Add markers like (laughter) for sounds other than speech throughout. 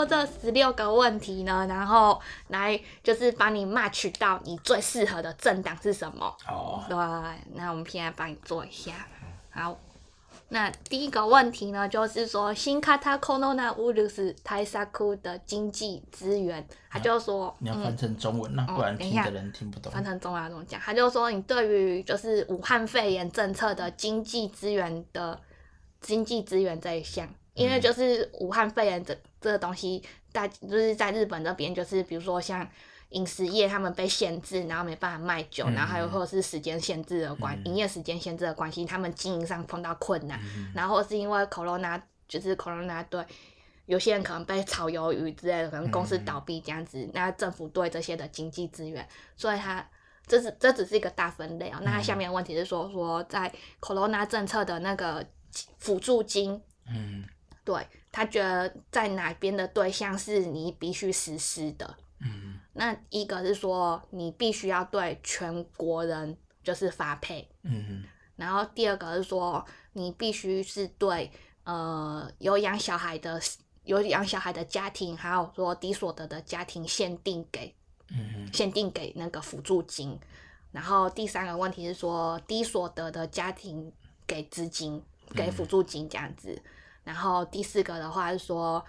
过这十六个问题呢，然后来就是帮你 match 到你最适合的政党是什么。哦，对，那我们现在帮你做一下。好，那第一个问题呢，就是说新卡塔 corona 乌鲁斯泰萨库的经济资源，他就说，嗯你要翻成中文啊，哦不然听的人听不懂。翻成中文要怎么讲？他就说你对于就是武汉肺炎政策的经济资源的经济资源这一项，因为就是武汉肺炎这这个东西，大就是在日本这边，就是比如说像饮食业他们被限制，然后没办法卖酒，嗯然后还有或者是时间限制的关，嗯。营业时间限制的关系，他们经营上碰到困难，嗯。然后是因为 corona 就是 corona 对。有些人可能被炒鱿鱼之类的，可能公司嗯倒闭这样子，那政府对这些的经济资源，所以它这是这只是一个大分类哦、那它下面的问题是说说在 corona 政策的那个辅助金，嗯。对他觉得在哪边的对象是你必须实施的。嗯那一个是说你必须要对全国人就是发配，嗯然后第二个是说你必须是对呃有养小孩的有养小孩的家庭，还有说低所得的家庭限定给嗯限定给那个辅助金。然后第三个问题是说低所得的家庭给资金给辅助金这样子。然后第四个的话是说，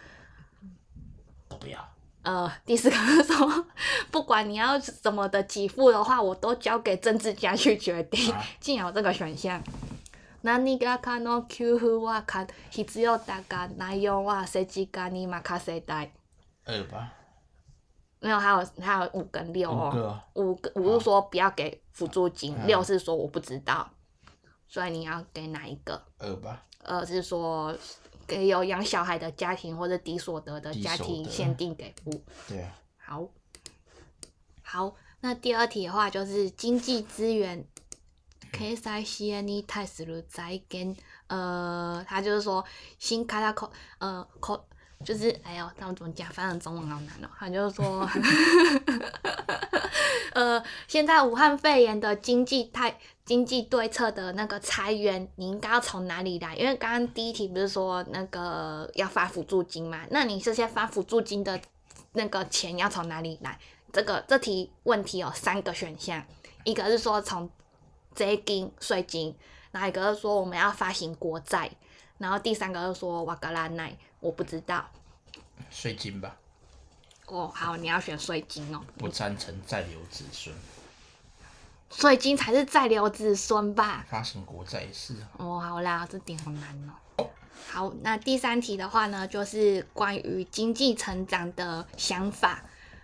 都不要。呃，第四个是说，不管你要怎么的给付的话，我都交给政治家去决定啊。竟然有这个选項。何がかの給付はか必要だが内容は政治家に任せたい。二吧，没有，还有还有五跟六哦。五个哦五个五是说不要给辅助金，嗯六是说我不知道，所以你要给哪一个？二吧，二是说 给有养小孩的家庭或者低所得的家低所得庭限定给付。对啊，好，好，那第二题的话就是经济资源。経済支援に対する財源，呃，他就是说新开他口，呃，口 就是哎呦，他们怎么讲？翻成中文好难哦。他就是说，(laughs) 呃，现在武汉肺炎的经济太经济对策的那个裁源，你应该要从哪里来？因为刚刚第一题不是说那个要发辅助金嘛？那你这些发辅助金的那个钱要从哪里来？这个这题问题有三个选项，一个是说从税金税金，然后一个是说我们要发行国债，然后第三个是说瓦格拉奈，我不知道。税金吧，哦，好，你要选税金哦，不赞成再留子孙，税金才是再留子孙吧？发行国债也是啊。哦，好啦，这点好难哦。好，那第三题的话呢，就是关于经济成长的想法。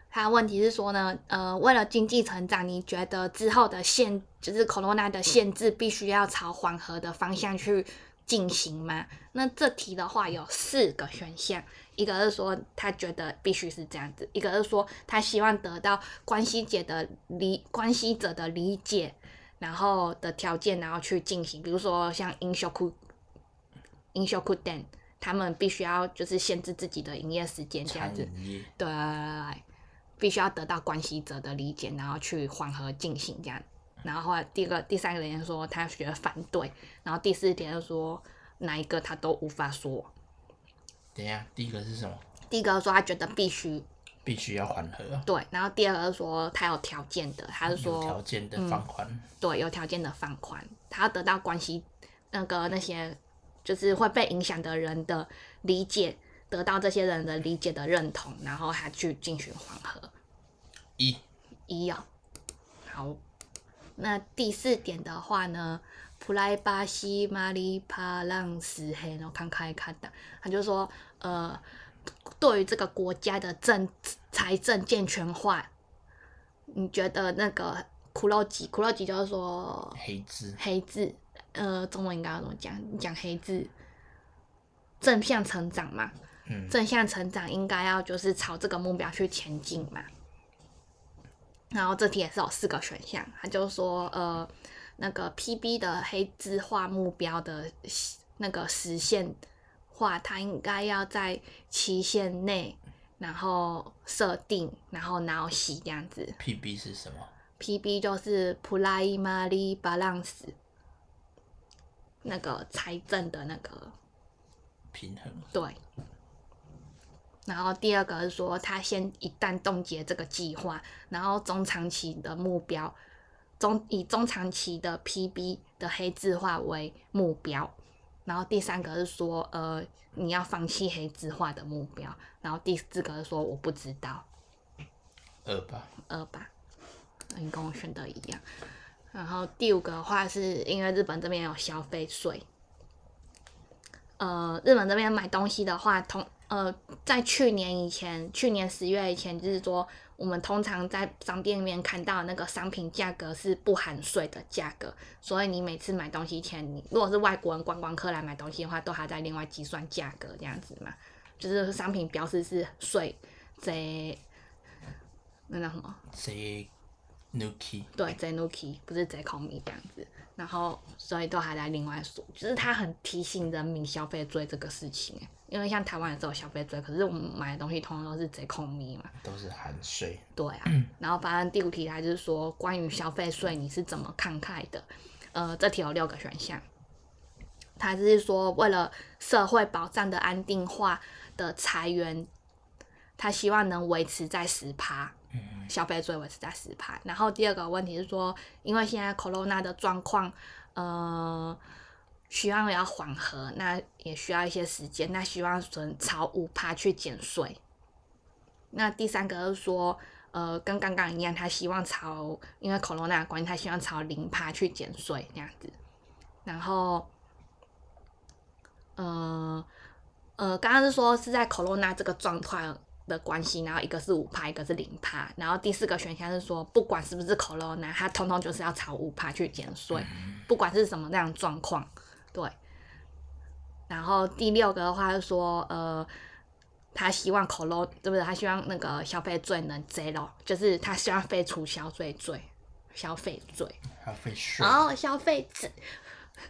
它的问题是说呢，呃，为了经济成长，你觉得之后的限，就是 corona 的限制，必须要朝缓和的方向去进行吗？那这题的话有四个选项，一个是说他觉得必须是这样子，一个是说他希望得到关系者的理关系者的理解，然后的条件，然后去进行，比如说像 i n s h o k u i n s h o k u d e n 他们必须要就是限制自己的营业时间这样子，对，必须要得到关系者的理解，然后去缓和进行这样。然后后来第二个、第三个人说他觉得反对，然后第四点就说哪一个他都无法说。等一下，第一个是什么？第一个说他觉得必须必须要缓和啊，对，然后第二个是说他有条件的，他是有条件的放宽。对有条件的放宽，他要得到关系那个那些就是会被影响的人的理解，得到这些人的理解的认同，然后他去进行缓和。一，一哦，好，那第四点的话呢，普莱巴西马里帕朗斯黑，我看看看的，他就说，呃，对于这个国家的政财政健全化，你觉得那个苦肉计，苦肉计就是说黑字，黑字，呃，中文应该要怎么讲？你讲黑字，正向成长嘛，嗯，正向成长应该要就是朝这个目标去前进嘛。然后这题也是有四个选项，他就说呃，那个 PB 的黑字化目标的那个实现化，它应该要在期限内，然后设定，然后然后洗这样子。PB 是什么？PB 就是 primary balance，那个财政的那个平衡。对。然后第二个是说，他先一旦冻结这个计划，然后中长期的目标，中以中长期的 PB 的黑字化为目标。然后第三个是说，呃，你要放弃黑字化的目标。然后第四个是说，我不知道。二吧。二吧，你跟我选的一样。然后第五个话，是因为日本这边有消费税。呃，日本这边买东西的话，通呃，在去年以前，去年十月以前，就是说，我们通常在商店里面看到那个商品价格是不含税的价格，所以你每次买东西前，你如果是外国人观光客来买东西的话，都还在另外计算价格这样子嘛，就是商品标示是税这那叫什么？这 Nuki 对 z Nuki 不是 z c o m i 这样子。然后，所以都还在另外说，就是他很提醒人民消费税这个事情因为像台湾也是有消费税，可是我们买的东西通常都是贼空咪嘛，都是含税。对啊，(clears throat) 然后反正第五题它就是说关于消费税你是怎么看待的？呃，这题有六个选项，它是说为了社会保障的安定化的裁员，他希望能维持在十趴。消费税维持在十趴，然后第二个问题是说，因为现在 corona 的状况，呃，需要要缓和，那也需要一些时间，那希望从朝五趴去减税。那第三个是说，呃，跟刚刚一样，他希望朝因为 corona 关系，他希望朝零趴去减税这样子。然后，呃，呃，刚刚是说是在 corona 这个状况。的关系，然后一个是五趴，一个是零趴，然后第四个选项是说，不管是不是 corona，它通通就是要朝五趴去减税，不管是什么那样状况，对。然后第六个的话是说，呃，他希望 corona，对不对？他希望那个消费罪能 zero，就是他希望废除消费罪，消费罪，消费税，然后消费税，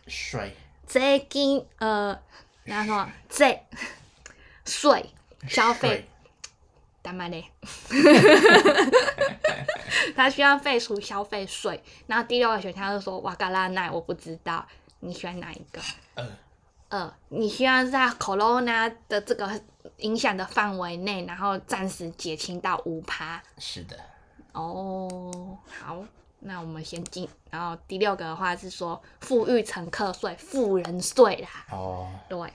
税，税金，呃，然后说税，税，消费。干嘛嘞？(laughs) 他需要废除消费税。然后第六个选项是说瓦嘎拉奈，我不知道你选哪一个？二。二，你需要在 corona 的这个影响的范围内，然后暂时减轻到五趴。是的。哦，好，那我们先进。然后第六个的话是说富裕乘客税、富人税啦。哦。对。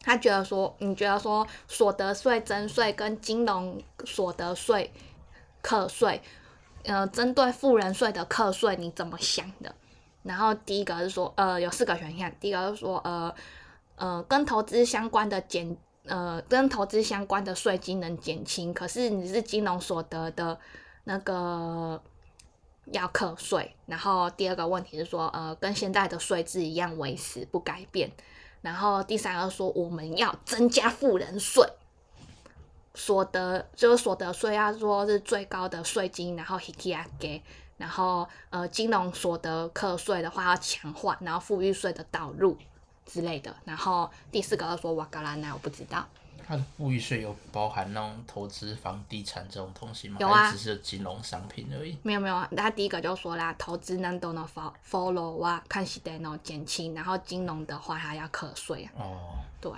他觉得说，你觉得说所得税征税跟金融所得税课税，呃，针对富人税的课税你怎么想的？然后第一个是说，呃，有四个选项，第一个是说，呃，呃，跟投资相关的减，呃，跟投资相关的税金能减轻，可是你是金融所得的那个要课税。然后第二个问题是说，呃，跟现在的税制一样维持不改变。然后第三个说我们要增加富人税，所得就是所得税要说是最高的税金，然后 h i k i 给，然后呃金融所得课税的话要强化，然后富裕税的导入之类的。然后第四个说瓦格拉那我不知道。它的富裕税有包含那种投资房地产这种东西吗？有啊，只是金融商品而已。没有没有啊，他第一个就说啦，投资难都能 follow 哇，看是得喏减轻，然后金融的话还要课税。哦。对。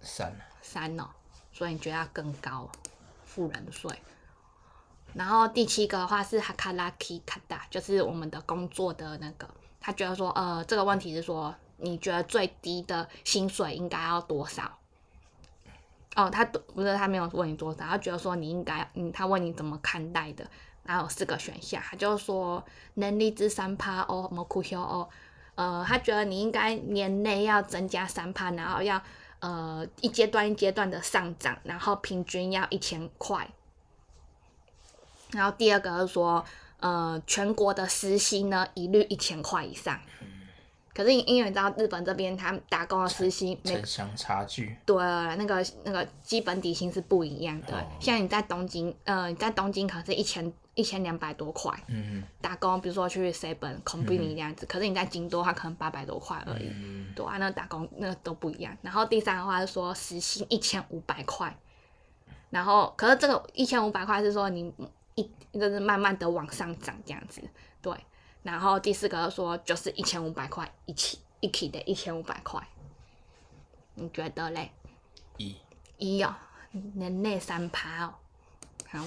三。三哦，所以你觉得要更高，富人税。然后第七个的话是 hakaraki kada，，就是我们的工作的那个，他觉得说，呃，这个问题是说，你觉得最低的薪水应该要多少？哦，他不是他没有问你多少，他觉得说你应该，嗯，他问你怎么看待的，然后四个选项，他就说能力值三趴哦，么酷休哦，呃，他觉得你应该年内要增加三趴，然后要呃一阶段一阶段的上涨，然后平均要一千块，然后第二个是说，呃，全国的时薪呢一律一千块以上。可是因为你知道日本这边他打工的时薪，城乡差距，对，那个那个基本底薪是不一样的。像你在东京，呃，你在东京可能是一千一千两百多块，嗯打工，比如说去 seven company 这样子。可是你在京都，它可能八百多块而已，对啊，那打工那都不一样。然后第三的话是说时薪一千五百块，然后可是这个一千五百块是说你一就是慢慢的往上涨这样子，对。然后第四个说就是一千五百块一起一起的一千五百块，你觉得嘞？一，一哦，年内三趴哦。好，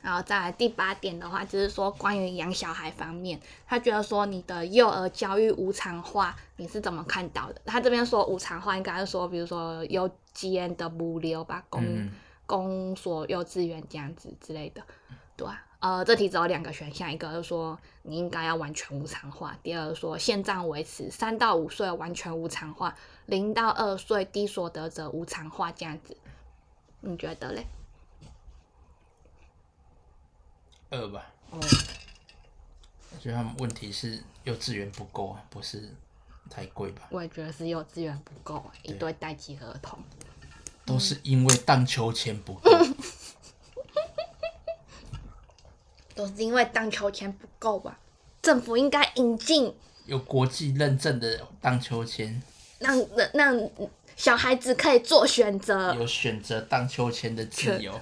然后再来第八点的话，就是说关于养小孩方面，他觉得说你的幼儿教育无偿化，你是怎么看到的？他这边说无偿化，应该是说，比如说幼稚园的物流吧，公嗯，公所、幼稚园这样子之类的，对啊。呃，这题只有两个选项，一个是说你应该要完全无偿化，第二个说现状维持，三到五岁完全无偿化，零到二岁低所得者无偿化这样子，你觉得嘞？二吧。哦，我觉得他们问题是幼稚园不够啊，不是太贵吧？我也觉得是幼稚园不够，一堆待机儿童。都是因为荡秋千不够。(laughs) 都是因为荡秋千不够吧？政府应该引进，有国际认证的荡秋千，让让让小孩子可以做选择。有选择荡秋千的自由。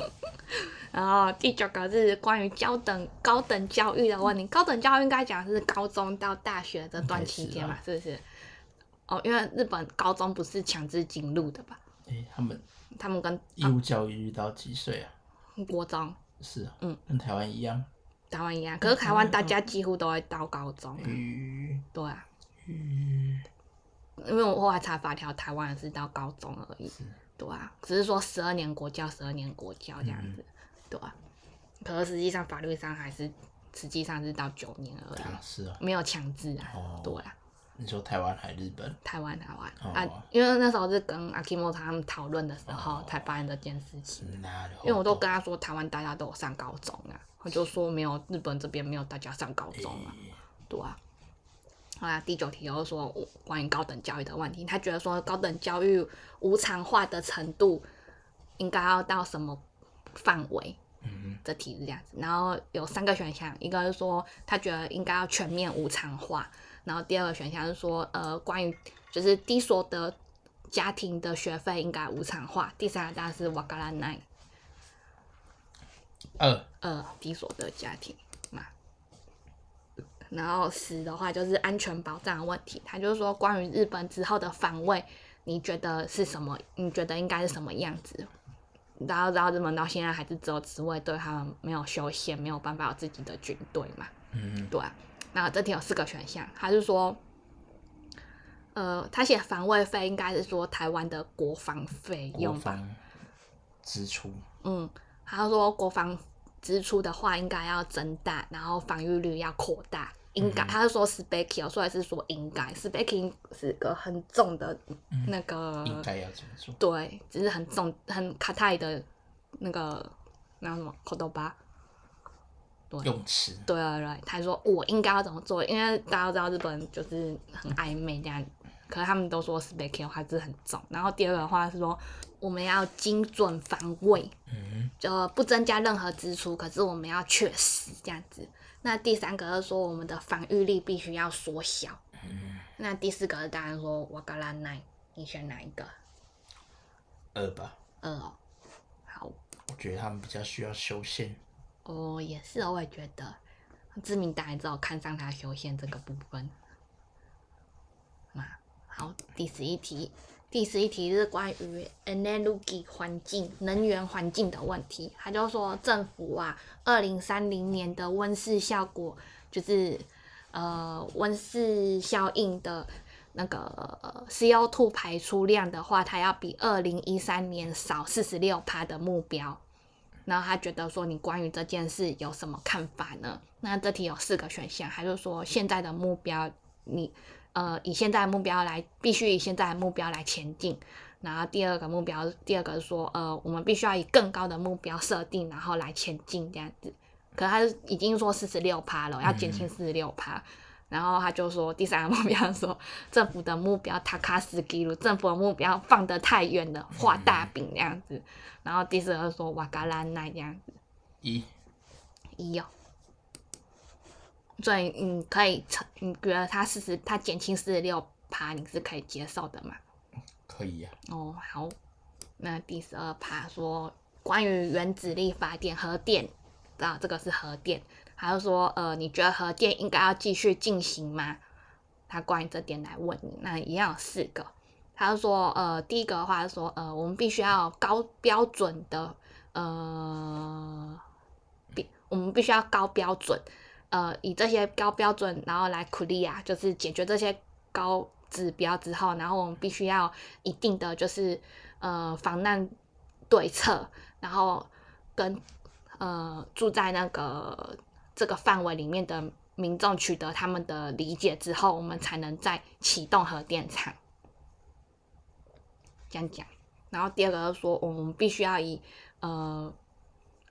(laughs) 然后第九个是关于高等高等教育的问题。高等教育应该讲是高中到大学这段期间嘛，是不是？哦，因为日本高中不是强制进入的吧？诶、他们他们跟义务教育到几岁啊？国中、是啊，嗯，跟台湾一样。台湾一样，可是台湾大家几乎都会到高中。对啊，吁，因为我后来查法条，台湾也是到高中而已。对啊，只是说十二年国教，十二年国教这样子。对啊，可是实际上法律上还是实际上是到九年而已，啊是啊。没有强制啊。哦。对啊，你说台湾还日本？台湾台湾、哦啊，因为那时候是跟阿 Kimo 他们讨论的时候才发现这件事情。那因为我都跟他说，台湾大家都有上高中啊，他就说没有日本这边没有大家上高中啊，对啊。好啦，第九题又说我关于高等教育的问题，他觉得说高等教育无偿化的程度应该要到什么范围？嗯这题是这样子，然后有三个选项，一个是说他觉得应该要全面无偿化，然后第二个选项是说呃关于就是低所得家庭的学费应该无偿化，第三个当然是瓦嘎拉奈二二低所得家庭嘛。然后十的话就是安全保障的问题，他就是说关于日本之后的防卫，你觉得是什么？你觉得应该是什么样子？然后，然后日本到现在还是只有自卫队，他们没有修宪，没有办法有自己的军队嘛。嗯对啊，那这题有四个选项，他是说，呃，他写防卫费应该是说台湾的国防费用吧？支出嗯，他说国防支出的话应该要增大，然后防御率要扩大。应该，他是说 spec 哦，所以是说应该 spec 是个很重的那个，应该要这么做。对，只是很重很卡泰的那个那什么口头巴。用词对对对，他说我应该要怎么做，因为大家都知道日本人就是很暧昧这样，可是他们都说 spec 的话是很重。然后第二个的话是说我们要精准防卫，嗯就不增加任何支出，可是我们要确实这样子。那第三个是说我们的防御力必须要缩小。嗯，那第四个当然说瓦格拉奈，你选哪一个？二吧，二哦，好我觉得他们比较需要修宪。哦，也是哦，我也觉得知名党也只有看上他修宪这个部分。嘛好，第十一题，第十一题是关于 energy 环境、能源环境的问题。他就说，政府啊，二零三零年的温室效果就是呃温室效应的那个 CO2 排出量的话，它要比二零一三年少四十六趴的目标。然后他觉得说，你关于这件事有什么看法呢？那这题有四个选项，他就说现在的目标，你呃以现在的目标来，必须以现在的目标来前进。然后第二个目标，第二个是说，呃，我们必须要以更高的目标设定，然后来前进这样子。可他已经说四十六趴了，要减轻四十六趴。然后他就说，第三个目标说，政府的目标塔卡斯基鲁，政府的目标放得太远了，画大饼那样子。然后第四个说瓦嘎拉奈这样子，一一哦。所以你可以承，你觉得他四十，他减轻四十六趴，你是可以接受的嘛？可以呀、哦，好。那第十二趴说关于原子力发电核电，啊，这个是核电。他就说，呃，你觉得核电应该要继续进行吗？他关于这点来问你，那一样有四个。他就说，呃，第一个的话是说，呃，我们必须要高标准的，呃，必我们必须要高标准，呃，以这些高标准，然后来 clear，就是解决这些高指标之后，然后我们必须要一定的就是呃防难对策，然后跟呃住在那个这个范围里面的民众取得他们的理解之后，我们才能再启动核电厂。这样讲，然后第二个就是说，我们必须要以呃，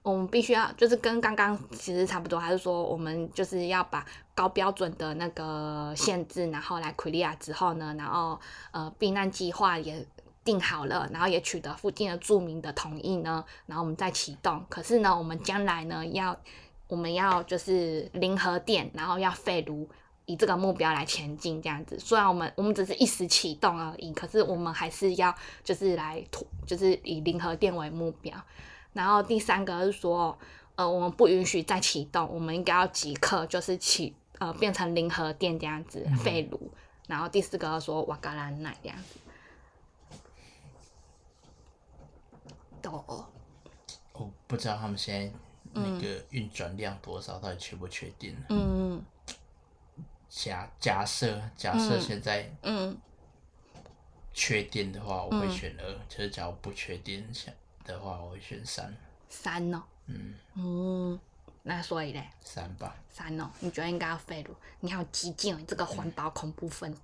我们必须要就是跟刚刚其实差不多，还是说我们就是要把高标准的那个限制，然后来 clear 之后呢，然后呃避难计划也定好了，然后也取得附近的住民的同意呢，然后我们再启动。可是呢，我们将来呢要我们要就是零核电，然后要废炉。以这个目标来前进，这样子。虽然我们我们只是一时启动而已，可是我们还是要就是来突，就是以零核电为目标。然后第三个是说，呃，我们不允许再启动，我们应该要即刻就是启呃变成零核电这样子废炉。然后第四个说瓦格兰奶这样子。哦，我不知道他们现在那个运转量多少，到底确不确定？嗯。假假设假设现在嗯确定的话，我会选二；就是假如不确定的话，我会选三。三哦。嗯。嗯，那所以嘞？三吧。三哦，你觉得应该要废了？你好激进哦，你这个环保恐怖分子。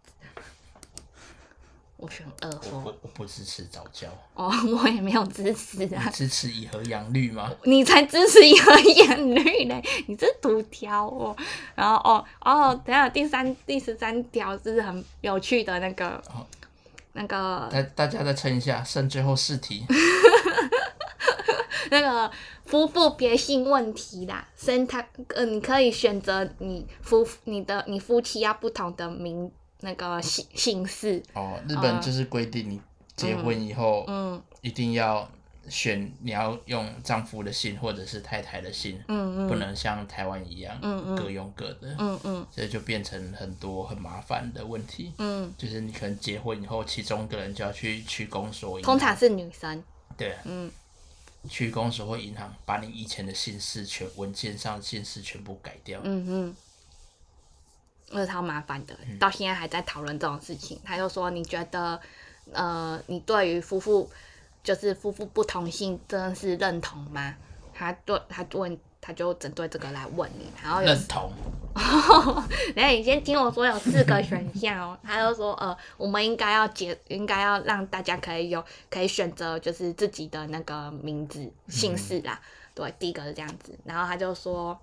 我选二。我我不支持早教。哦，我也没有支持啊。支持以和养绿吗？你才支持以和养绿嘞！你这独挑哦。然后哦哦，等下第三第十三条是很有趣的那个，那个大大家再撑一下，剩最后四题。(laughs) 那个夫妇别姓问题啦，生他呃，你可以选择你夫你的你夫妻要不同的名。那个姓姓氏。哦，日本就是规定你结婚以后，嗯，一定要选你要用丈夫的姓或者是太太的姓，嗯嗯，不能像台湾一样，嗯嗯，各用各的，嗯嗯，所以就变成很多很麻烦的问题，嗯，就是你可能结婚以后，其中一个人就要去去公所，通常是女生，对，嗯，去公所或银行把你以前的姓氏全文件上的姓氏全部改掉，嗯嗯。那超麻烦的，到现在还在讨论这种事情。他就说：“你觉得，呃，你对于夫妇就是夫妇不同性，真的是认同吗？”他对他问，他就针对这个来问你，然后认同。然 (laughs) 后你先听我说，有四个选项哦。(laughs) 他就说：“呃，我们应该要结，应该要让大家可以有可以选择，就是自己的那个名字姓氏啦。”对，第一个是这样子。然后他就说：“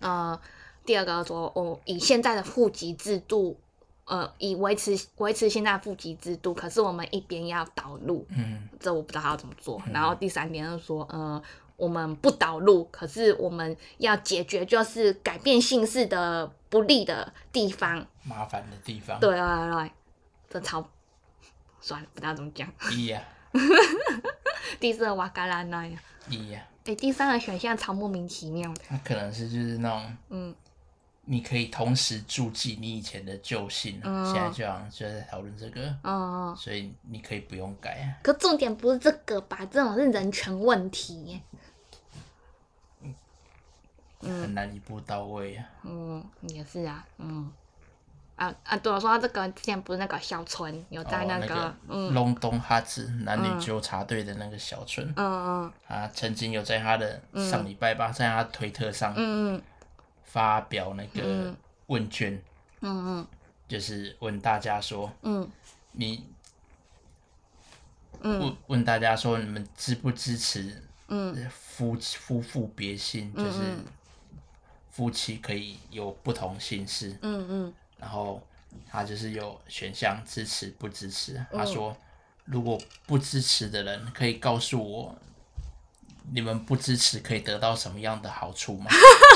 呃。”第二个说，哦，以现在的户籍制度，呃，以维持维持现在户籍制度，可是我们一边要导入，嗯，这我不知道他要怎么做。然后第三点是说，呃，我们不导入，可是我们要解决就是改变姓氏的不利的地方，麻烦的地方。对对对，这超算了，不知道怎么讲。一呀，(laughs) 第四个瓦嘎拉那呀。一呀。哎，第三个选项超莫名其妙的。那可能是就是那种，嗯。你可以同时注记你以前的旧姓，现在就好就在讨论这个，所以你可以不用改。可重点不是这个吧？这种是人权问题，很难一步到位啊。嗯，也是啊，嗯，啊啊，对我说这个之前不是那个小春有在那个隆冬哈子男女纠察队的那个小春，嗯嗯，啊，曾经有在他的上礼拜吧，在他推特上，嗯嗯。发表那个问卷，嗯嗯，就是问大家说，嗯，你，问问大家说，你们支不支持，嗯，夫夫妇别姓，就是夫妻可以有不同姓氏，嗯嗯，然后他就是有选项支持不支持，他说，如果不支持的人可以告诉我，你们不支持可以得到什么样的好处吗？(laughs)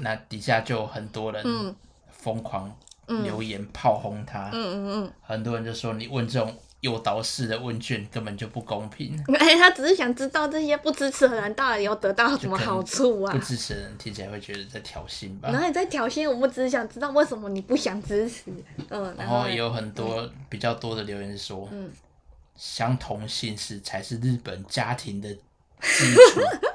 那底下就很多人疯狂留言炮轰他，嗯嗯嗯，很多人就说你问这种诱导式的问卷根本就不公平。哎，他只是想知道这些不支持的人到底有得到什么好处啊？不支持的人听起来会觉得在挑衅吧？然后你在挑衅？我们只是想知道为什么你不想支持。嗯，然后也有很多比较多的留言说，嗯，相同姓氏才是日本家庭的基础。(laughs)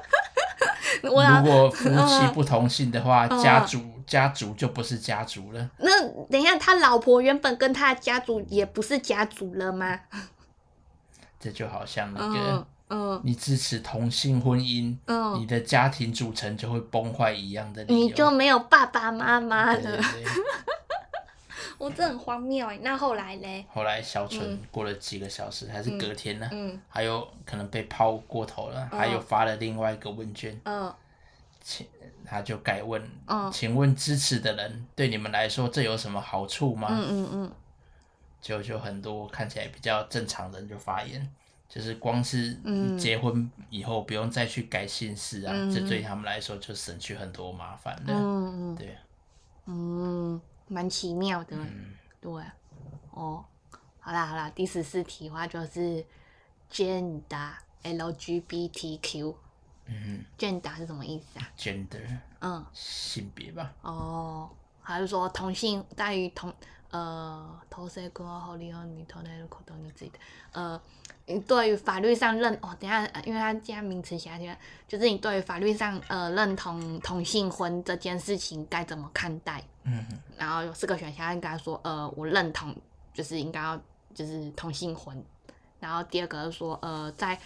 (laughs) 如果夫妻不同姓的话，家族家族就不是家族了。那等一下，他老婆原本跟他的家族也不是家族了吗？这就好像那个，嗯，你支持同性婚姻，嗯，你的家庭组成就会崩坏一样的你就没有爸爸妈妈了。我这很荒谬哎，那后来嘞？后来小纯过了几个小时，还是隔天呢？嗯，还有可能被抛过头了，还有发了另外一个问卷。嗯，请他就改问，请问支持的人对你们来说这有什么好处吗？嗯嗯嗯。就就很多看起来比较正常的人就发言，就是光是结婚以后不用再去改姓氏啊，这对他们来说就省去很多麻烦了。嗯嗯。对。嗯。蛮奇妙的，对，哦，好啦好啦，第十四题的话就是 gender LGBTQ，嗯，gender 是什么意思啊？gender，嗯，性别吧。哦，还是说同性大于同呃，同性跟好利用你同类的口头你自己的呃。你对于法律上认哦，等下，因为他这样名词写起来，就是你对于法律上呃认同同性婚这件事情该怎么看待？嗯，然后有四个选项，应该说呃我认同，就是应该要就是同性婚。然后第二个是说呃在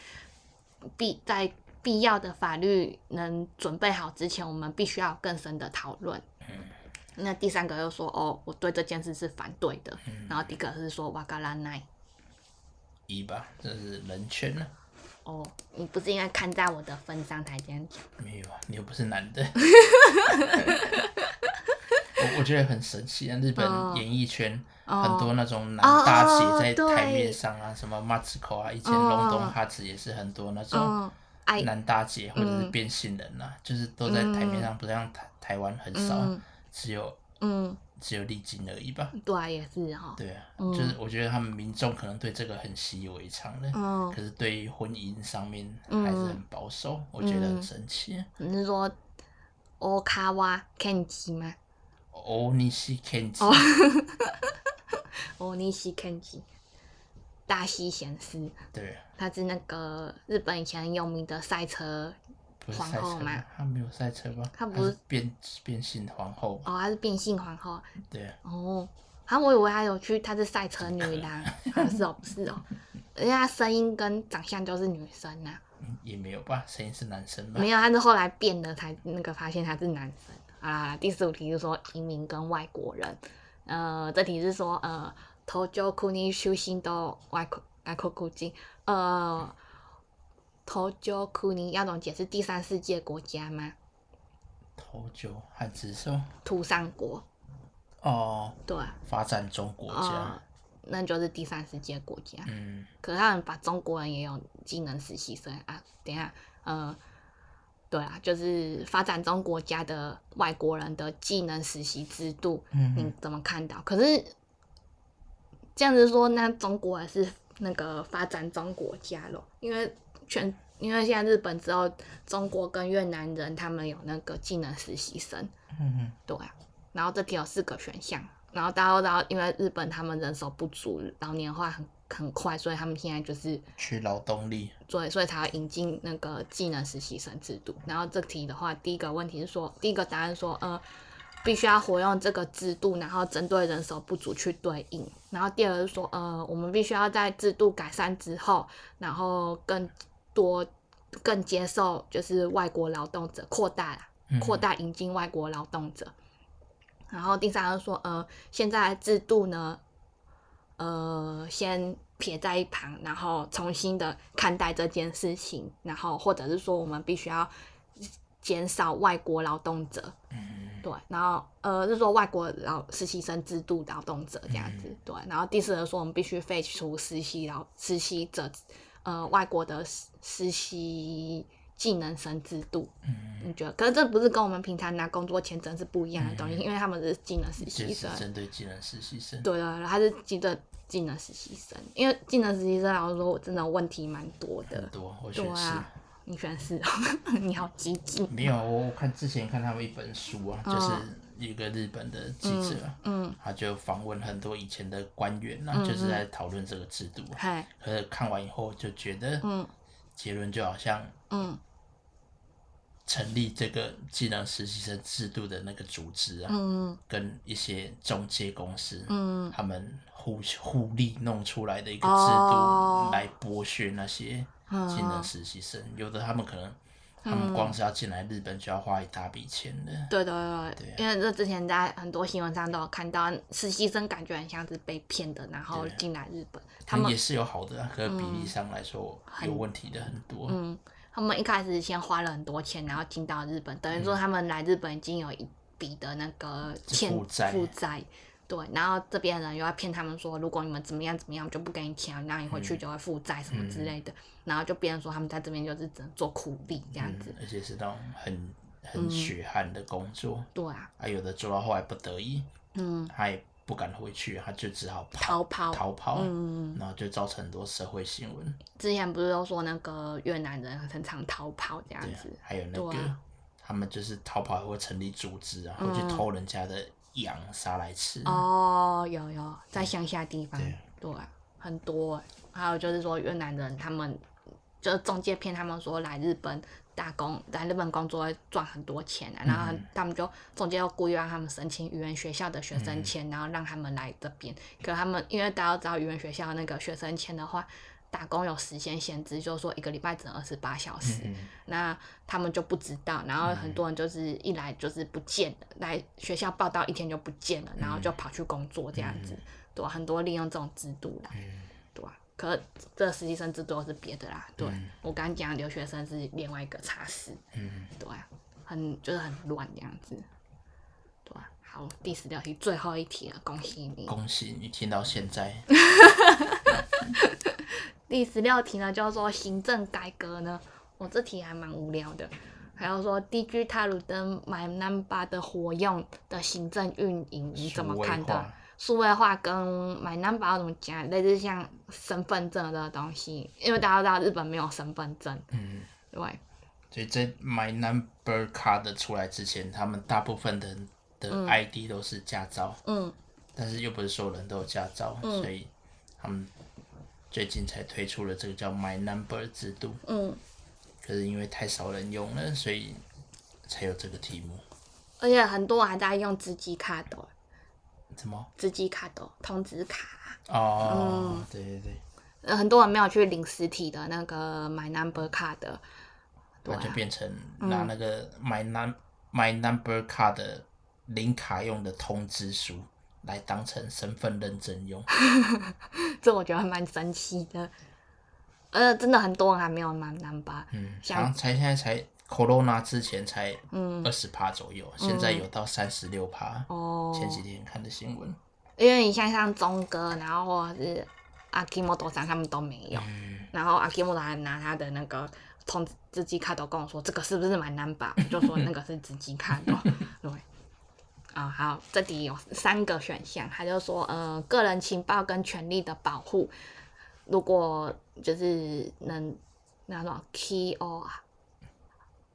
必在必要的法律能准备好之前，我们必须要更深的讨论。嗯，那第三个又说哦我对这件事是反对的。然后第一个是说瓦嘎拉奈。一吧，这是人权呢。哦，你不是应该看在我的份上才这样讲？没有啊，你又不是男的。我我觉得很神奇啊，日本演艺圈很多那种男大姐在台面上啊，什么马子口啊，以前龙东哈子也是很多那种男大姐或者是变性人呐，就是都在台面上，不像台台湾很少，只有嗯。只有历经而已吧。对啊，也是哈。对啊，就是我觉得他们民众可能对这个很习以为常的，嗯，可是对于婚姻上面还是很保守，我觉得很神奇。你是说欧卡瓦 Kenji 吗？欧尼西 Kenji。欧尼西 Kenji，大西贤司。对。他是那个日本以前很有名的赛车。皇后吗？她没有赛车吧？她不是变变性皇后。哦，她是变性皇后。对啊。哦，好像，我以为她有去，她是赛车女郎。不是哦，不是哦，人家声音跟长相都是女生呐。也没有吧，声音是男生吧？没有，她是后来变的才那个发现她是男生啊。第十五题是说移民跟外国人。呃，这题是说呃，头就库尼修行到外国外国古迹呃。头九库尼要怎么解释第三世界国家吗？头九汉字是土三国。哦。对。发展中国家。那就是第三世界国家。嗯。可是他们把中国人也有技能实习生啊？等下，呃，对啊，就是发展中国家的外国人的技能实习制度，嗯你怎么看到？可是这样子说，那中国还是那个发展中国家咯，因为。全因为现在日本只有中国跟越南人，他们有那个技能实习生。嗯嗯，对啊。然后这题有四个选项，然后大家都知道，因为日本他们人手不足，老年化很很快，所以他们现在就是缺劳动力。对，所以才要引进那个技能实习生制度。然后这题的话，第一个问题是说，第一个答案说，呃，必须要活用这个制度，然后针对人手不足去对应。然后第二个是说，呃，我们必须要在制度改善之后，然后更多更接受就是外国劳动者，扩大扩大引进外国劳动者。然后第三个说，呃，现在制度呢，呃，先撇在一旁，然后重新的看待这件事情，然后或者是说，我们必须要减少外国劳动者。对，然后呃，是说外国劳实习生制度劳动者这样子。对，然后第四个说，我们必须废除实习劳实习者。呃，外国的实实习技能生制度。嗯，你觉得？可是这不是跟我们平常拿工作签证是不一样的东西，因为他们是技能实习生，针对技能实习生。对对，他是针对技能实习生，因为技能实习生老实说，我真的问题蛮多的。很多，我选是。你选是？(laughs) 你好激进。没有，我看之前看他们一本书啊，就是一个日本的记者，嗯，他就访问很多以前的官员啊，就是在讨论这个制度。可是看完以后就觉得，嗯，结论就好像，嗯。成立这个技能实习生制度的那个组织啊，嗯跟一些中介公司，嗯。他们互互利弄出来的一个制度，来剥削那些技能实习生。有的他们可能，他们光是要进来日本就要花一大笔钱的。对对对，因为这之前在很多新闻上都有看到，实习生感觉很像是被骗的，然后进来日本。他们也是有好的，可比例上来说有问题的很多。嗯他们一开始先花了很多钱，然后进到日本，等于说他们来日本已经有一笔的那个欠负债，对，然后这边人又要骗他们说，如果你们怎么样怎么样，就不给你钱，那你回去就会负债什么之类的，然后就别人说他们在这边就是只能做苦力这样子，而且是那种很很血汗的工作，对啊，啊有的做到后来不得已，嗯，他也。不敢回去，他就只好逃跑，逃跑，然后就造成很多社会新闻。之前不是都说那个越南人很常逃跑这样子？还有？那个，他们就是逃跑会成立组织啊，会去。偷人家的羊杀来吃。哦，有有，在乡下地方，对，很多。还有就是说越南人，他们就是中介骗他们说来日本。打工在日本工作会赚很多钱啊，然后他们就中介又故意让他们申请语言学校的学生签，然后让他们来这边。可他们因为大家知道语言学校那个学生签的话，打工有时间限制，就是说一个礼拜只能二十八小时。那他们就不知道，然后很多人就是一来就是不见了，来学校报道一天就不见了，然后就跑去工作这样子，对，很多利用这种制度啦。可这实习生制度是别的啦，对我刚刚讲留学生是另外一个差事，嗯，对，很就是很乱这样子，对，好，第十六题最后一题了，恭喜你，恭喜你听到现在。(laughs) (laughs) 第十六题呢，叫做行政改革呢，我这题还蛮无聊的，还有说 D G 塔鲁登 My Number 的活用的行政运营，你怎么看的？数位化跟买 number 怎么讲？类似像身份证的东西，因为大家都知道日本没有身份证。嗯，对。所以在买 number card 出来之前，他们大部分的的 ID 都是驾照。嗯。但是又不是所有人都有驾照，所以他们最近才推出了这个叫 my number 制度。嗯。可是因为太少人用了，所以才有这个题目。而且很多人还在用自己卡的。什么？资机卡的通知卡。哦，对对对。很多人没有去领实体的那个 My Number 卡的，那就变成拿那个 My Num My Number 卡的领卡用的通知书来当成身份认证用。(laughs) 这我觉得还蛮神奇的。呃，真的很多人还没有 My Number。嗯，像才现在才。Corona 之前才二十趴左右，现在有到三十六趴。哦，前几天看的新闻。因为你像像钟哥，然后或者是阿基莫多山，他们都没有。然后阿基莫多还拿他的那个通知机卡都跟我说，这个是不是蛮难把？就说那个是自己卡的。对。啊，好，这里有三个选项，他就说，呃，个人情报跟权利的保护，如果就是能那种 key or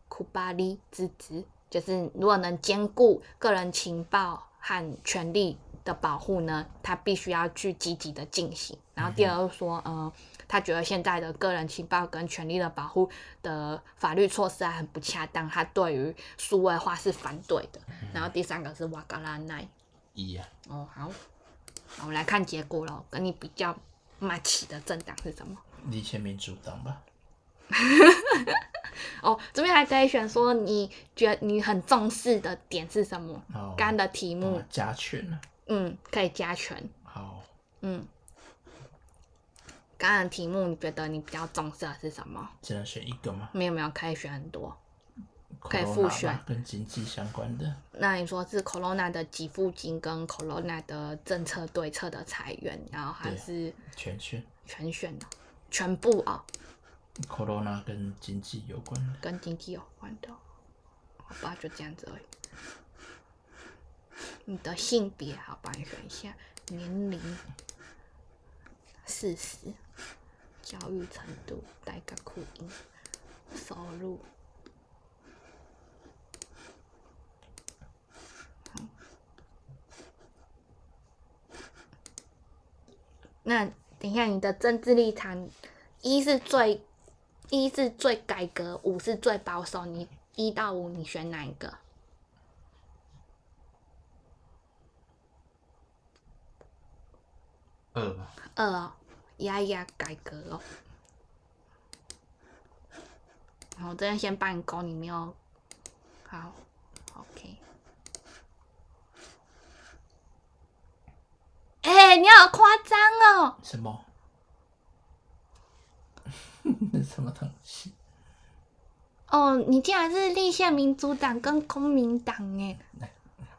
库巴利之子，就是如果能兼顾个人情报和权利的保护呢，他必须要去积极的进行。然后第二个说，呃，他觉得现在的个人情报跟权利的保护的法律措施还很不恰当，他对于数位化是反对的。然后第三个是瓦格拉奈，一呀，哦好，我们来看结果喽，跟你比较 match 的政党是什么？立宪民主党吧。(laughs) 哦，这边还可以选说你觉你很重视的点是什么？刚的题目加权嗯，可以加权。好。嗯。刚刚的题目你觉得你比较重视的是什么？只能选一个吗？没有没有，可以选很多，可以复选。跟经济相关的。那你说是 Corona 的给付金跟 Corona 的政策对策的裁员，然后还是全选？全选的，全部啊。，corona 跟经济有关的。跟经济有关的。好吧，就这样子而已。你的性别，好吧，你选一下。年龄，四十。教育程度，带个酷音。收入。那等一下，你的政治立场，一是最，一是最改革，五是最保守。你一到五，你选哪一个？二吧。二哦，压压改革哦。好，这边先帮你勾，你没有。好，OK。哎，你好夸张哦！什么？(laughs) 什么东西？哦，你竟然是立宪民主党跟公民党哎！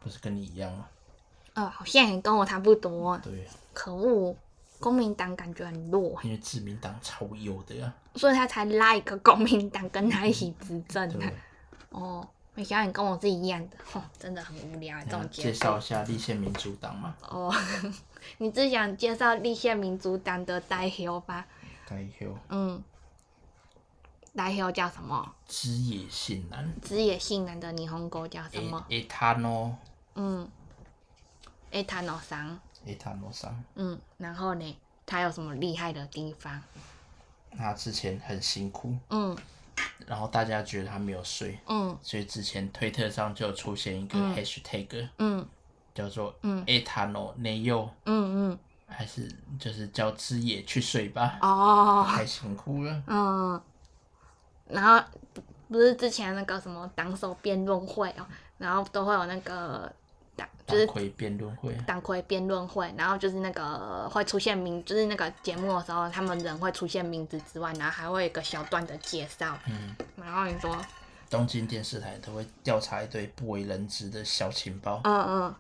不是跟你一样吗？哦，好像也跟我差不多。对。可恶，公民党感觉很弱。因为自民党超优的呀。所以他才拉一个公民党跟他一起执政的。哦，没想到你跟我是一样的，(laughs) 吼，真的很无聊。这种介绍一下立宪民主党嘛。哦。(laughs) 你只想介绍立宪民主党的代表吧？代表。嗯。代表叫什么？枝野信男。枝野信男的霓虹狗叫什么？A 塔诺。嗯。A 塔诺桑。A 塔诺桑。嗯，然后呢？他有什么厉害的地方？他之前很辛苦。嗯。然后大家觉得他没有睡。嗯。所以之前推特上就出现一个 hashtag。嗯。叫做嗯，A 塔诺内佑，嗯嗯，还是就是叫枝野去睡吧，哦，太辛苦了，嗯，然后不是之前那个什么党首辩论会哦，然后都会有那个党就是党魁辩论会，党魁辩论会，然后就是那个会出现名，就是那个节目的时候，他们人会出现名字之外，然后还会有一个小段的介绍，嗯，然后你说东京电视台都会调查一堆不为人知的小情报，嗯嗯。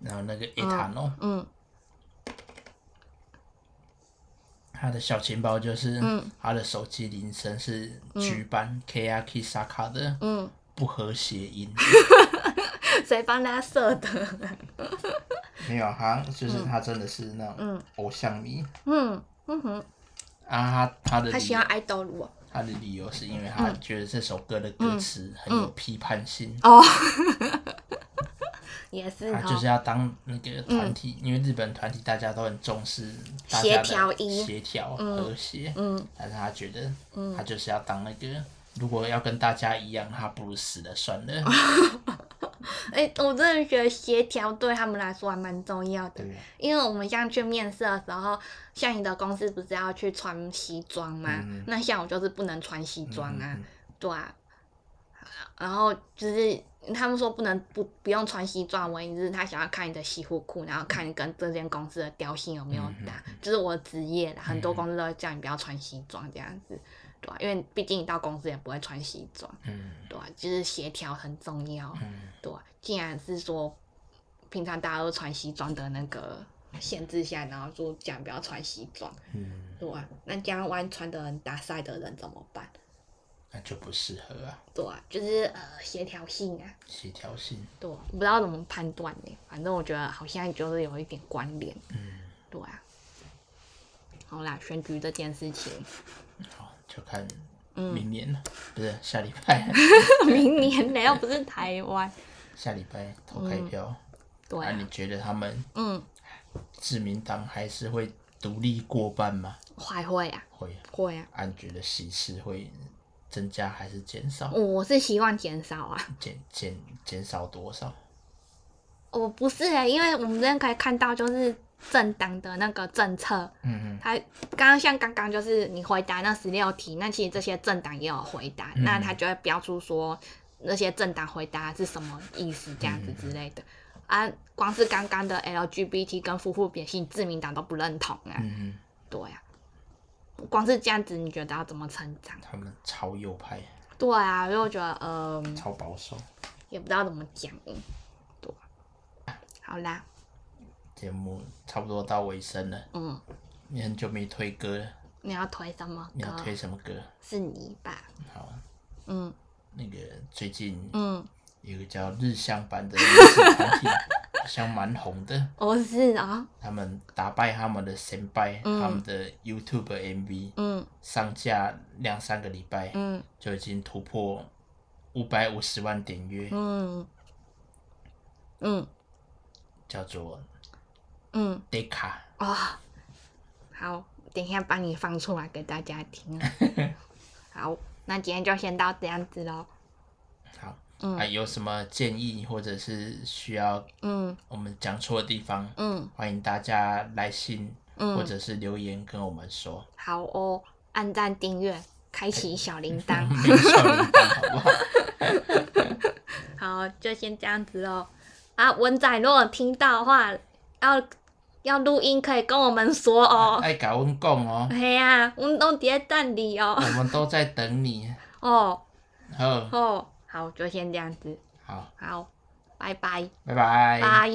然后那个伊塔诺，嗯，他的小情报就是，嗯。他的手机铃声是举办 K R K 萨卡的，嗯，不和谐音，谁帮他设的？没有，他就是他真的是那种偶像迷，嗯嗯哼，啊他他的他喜欢爱豆路，他的理由是因为他觉得这首歌的歌词很有批判性，哦。(laughs) 也是，他就是要当那个团体，因为日本团体大家都很重视协调音、协调和谐。嗯，但是他觉得，他就是要当那个，如果要跟大家一样，他不如死了算了。(laughs) 哎，我真的觉得协调对他们来说还蛮重要的，因为我们像去面试的时候，像你的公司不是要去穿西装吗？那像我就是不能穿西装啊，对啊，然后就是。他们说不能不不用穿西装，原因是他想要看你的西服裤，然后看你跟这间公司的调性有没有搭，就是我的职业啦。很多公司都会叫你不要穿西装这样子，对啊？因为毕竟你到公司也不会穿西装，嗯对啊？就是协调很重要，嗯对啊？既然是说平常大家都穿西装的那个限制下，然后说讲不要穿西装，嗯对啊？那这样万一穿的很打晒的人怎么办？那就不适合啊。对，就是呃协调性啊。协调性。对，不知道怎么判断呢？反正我觉得好像就是有一点关联。嗯。对啊。好啦，选举这件事情。好，就看明年了，不是下礼拜。(laughs) 明年呢？又不是台湾。下礼拜投开票。对。那你觉得他们嗯，自民党还是会独立过半吗？还会啊。会。会啊。俺觉得喜事会。增加还是减少？我是希望减少啊。减减减少多少？我不是哎，因为我们这边可以看到，就是政党的那个政策。嗯嗯。他刚刚像刚刚就是你回答那十六题，那其实这些政党也有回答，那他就会标出说那些政党回答是什么意思，这样子之类的。啊，光是刚刚的 LGBT 跟夫妇别性，自民党都不认同啊。嗯嗯。对啊。光是这样子，你觉得要怎么成长？他们超右派。对啊，因为我觉得，呃，超保守，也不知道怎么讲。对，好啦，节目差不多到尾声了。嗯。你很久没推歌了。你要推什么你要歌？推什么歌？是你吧？好，嗯那个最近嗯，有一个叫日向版的女子团体，(laughs) 好像蛮红的。我是啊，他们打败他们的先拜，嗯他们的 YouTube MV 嗯上架两三个礼拜，嗯就已经突破五百五十万点阅，嗯嗯叫做嗯 Deka。哦，好，等一下帮你放出来给大家听啊。(laughs) 好，那今天就先到这样子喽。好，嗯啊，有什么建议或者是需要嗯我们讲错的地方，嗯欢迎大家来信或嗯，者是留言跟我们说。好哦，按赞订阅，开启小铃铛。(laughs) 没有小铃铛，好不好？(laughs) 好，就先这样子喽。啊，文仔，如果听到的话，要要录音可以跟我们说哦。爱甲阮讲哦，嘿呀、啊，阮都伫等你哦。我们都在等你。哦好，哦，好，就先这样子。好，好，拜拜，拜拜。拜。